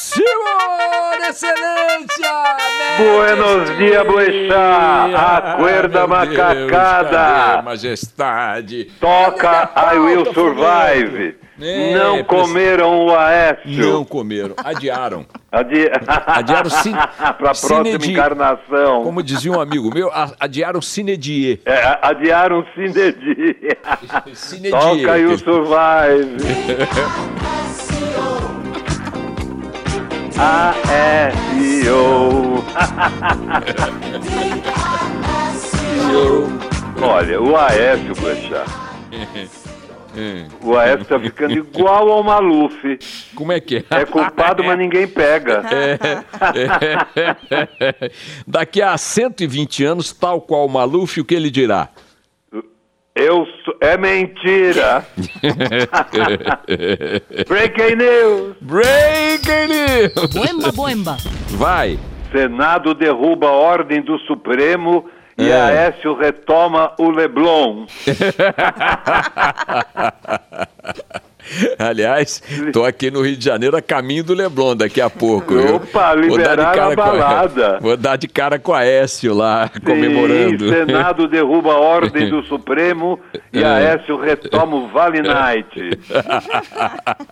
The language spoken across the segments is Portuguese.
Senhor, excelência! Buenos dias, Boechat! Acorda, macacada! majestade! Toca I Will Survive! É, Não comeram o Aécio! Não comeram, adiaram. Adi... Adiaram sin... Para a próxima encarnação. Como dizia um amigo meu, a- adiaram Cinedier. É, adiaram o Cinedi. Cinedier. Toca I Will Survive! A-S-O Olha, o Aécio, Boechat. O Aécio tá ficando igual ao Maluf. Como é que é? É culpado, mas ninguém pega. Daqui a 120 anos, tal qual o Maluf, o que ele dirá? Eu sou... É mentira. Breaking news. Breaking news! Boemba, boemba. Vai! Senado derruba a ordem do Supremo e É. Aécio retoma o Leblon. Aliás, tô aqui no Rio de Janeiro a caminho do Leblon daqui a pouco. Opa, liberaram a balada. Vou dar de cara com a Aécio lá, comemorando. Sim, Senado derruba a ordem do Supremo e É. Aécio retoma o Vale Night.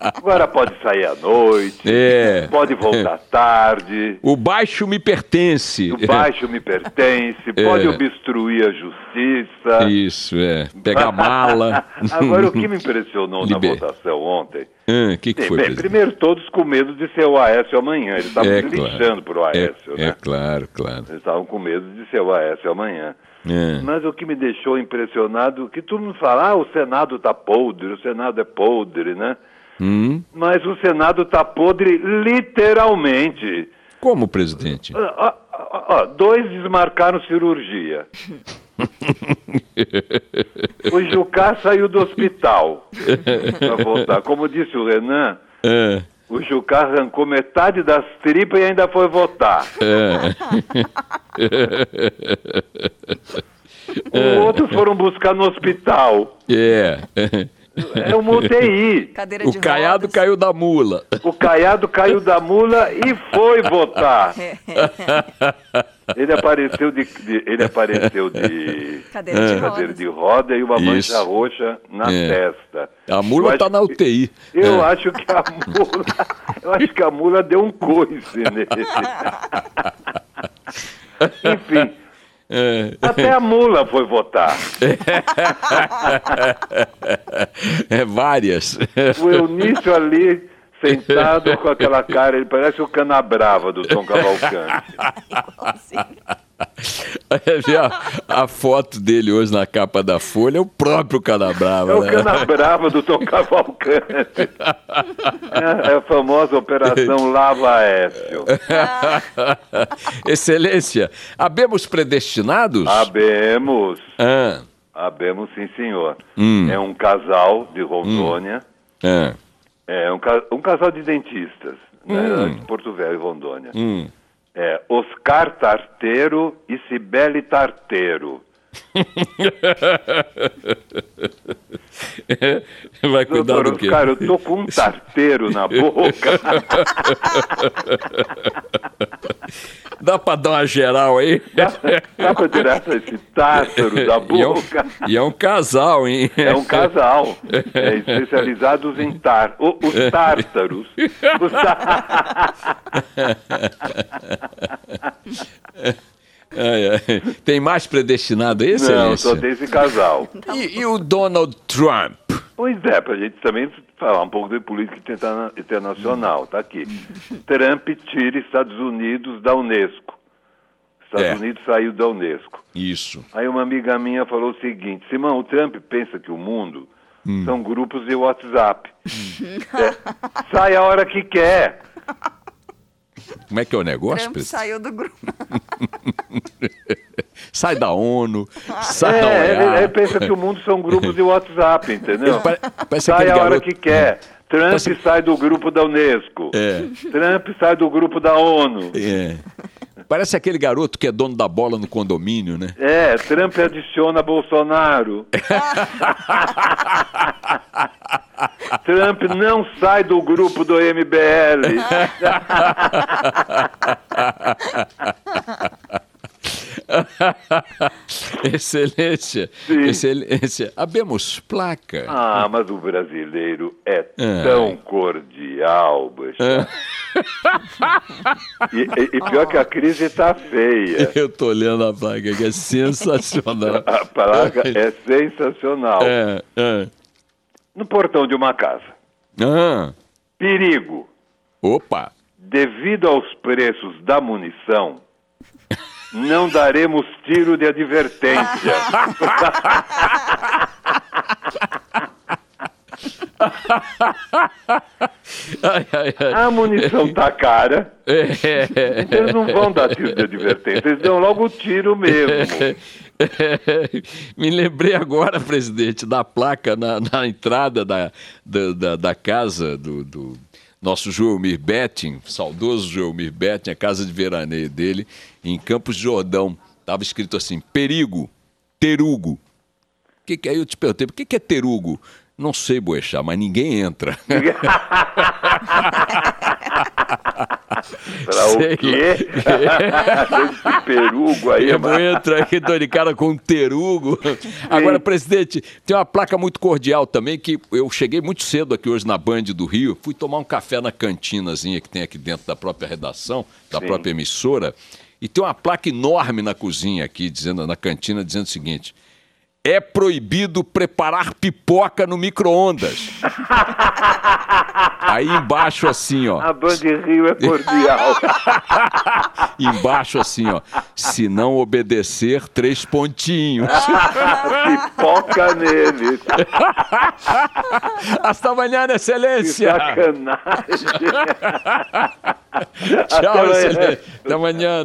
Agora pode sair à noite, É. pode voltar tarde. O baixo me pertence. O baixo me pertence, pode É. obstruir a justiça. Isso, é. Pegar mala. Agora, o que me impressionou na Liber- ontem. O que, que Bem, foi, bem, primeiro, todos com medo de ser o Aécio amanhã. Eles estavam É, se claro. lixando pro Aécio, é, né? é claro, claro. Eles estavam com medo de ser o Aécio amanhã. É. Mas o que me deixou impressionado, que todo mundo fala, ah, o Senado tá podre, o Senado é podre, né? Hum? Mas o Senado tá podre literalmente. Como, presidente? Ó, ó, ó, dois desmarcaram cirurgia. o Jucá saiu do hospital pra voltar. Como disse o Renan, É, o Jucá arrancou metade das tripas e ainda foi votar. O outro foram buscar no hospital. é. É uma UTI. Cadeira de O caiado rodas. caiu da mula. O Caiado caiu da mula e foi votar. Ele apareceu de, de- ele apareceu de Cadeira de cadeira de roda e uma mancha Isso. roxa na É. testa. A mula tá acho na UTI. Eu É. acho que a mula, eu acho que a mula deu um coice nele. Enfim, É. até a mula foi votar. É várias. O Eunício ali sentado com aquela cara, ele parece o Canabrava do Tom Cavalcante. A, a foto dele hoje na capa da Folha, é o próprio Canabrava. É o né? Canabrava do Tom Cavalcante. É, é a famosa Operação Lava Aécio. Excelência, habemos predestinados? Sabemos. Ah, Abemos sim, senhor. É um casal de Rondônia, É. é um, um casal de dentistas, né, Hum. de Porto Velho, Rondônia. Hum. É Oscar Tarteiro e Cibele Tarteiro. Vai cuidar Doutor do quê? Oscar, eu tô com um tarteiro na boca. Dá pra dar uma geral aí? Dá, dá pra tirar esse tártaro da E é, um, boca? e é um casal, hein? É um casal é, especializados em tar, o- os tártaros. Os tá- Ai, ai. Tem mais predestinado aí, Não, excelência? só tem esse casal. E, e o Donald Trump? Pois é, pra gente também falar um pouco de política interna- internacional, tá aqui. Trump tira Estados Unidos da Unesco. Estados É. Unidos saiu da Unesco. Isso. Aí uma amiga minha falou o seguinte, Simão, o Trump pensa que o mundo Hum. são grupos de WhatsApp. É, sai a hora que quer. Como é que é o negócio, Trump saiu do grupo. Sai da ONU, sai da É, ele, OEA. ele pensa que o mundo são grupos de WhatsApp, entendeu? Pare- sai a hora garoto- que quer. Trump Parece- sai do grupo da Unesco. É. Trump sai do grupo da ONU. É. Parece aquele garoto que é dono da bola no condomínio, né? É, Trump adiciona Bolsonaro. Trump não sai do grupo do MBL. Excelência, Sim. excelência. Abemos placa. Ah, mas o brasileiro é É. tão cordial, Buxa. E, e- e pior que a crise tá feia. Eu tô olhando a placa que é sensacional. A placa é sensacional. É, é. No portão de uma casa. Ah, Perigo. opa. Devido aos preços da munição, não daremos tiro de advertência. Ai, ai, ai. A munição tá cara, É. eles não vão dar tiro de advertência, eles dão logo o tiro mesmo. Me lembrei agora, presidente, da placa na, na entrada da, da, da, da casa do, do nosso Joelmir Betting, saudoso Joelmir Betting, a casa de veraneio dele, em Campos de Jordão. Estava escrito assim: perigo, terugo. Que que, aí eu te perguntei, o que, que é terugo? Não sei, Boechat, mas ninguém entra. Pra Sei o quê? Esse perugo aí, Eu mas... entro aqui, tô de cara com um terugo. Agora, presidente, tem uma placa muito cordial também, que eu cheguei muito cedo aqui hoje na Band do Rio, fui tomar um café na cantinazinha que tem aqui dentro da própria redação, da Sim. própria emissora, e tem uma placa enorme na cozinha aqui, dizendo na cantina, dizendo o seguinte. É proibido preparar pipoca no micro-ondas. Aí embaixo assim, ó. A Band Rio é cordial. Embaixo assim, ó. Se não obedecer, três pontinhos. Pipoca neles. Hasta amanhã, Que excelência. sacanagem. Tchau, excelência. Até amanhã.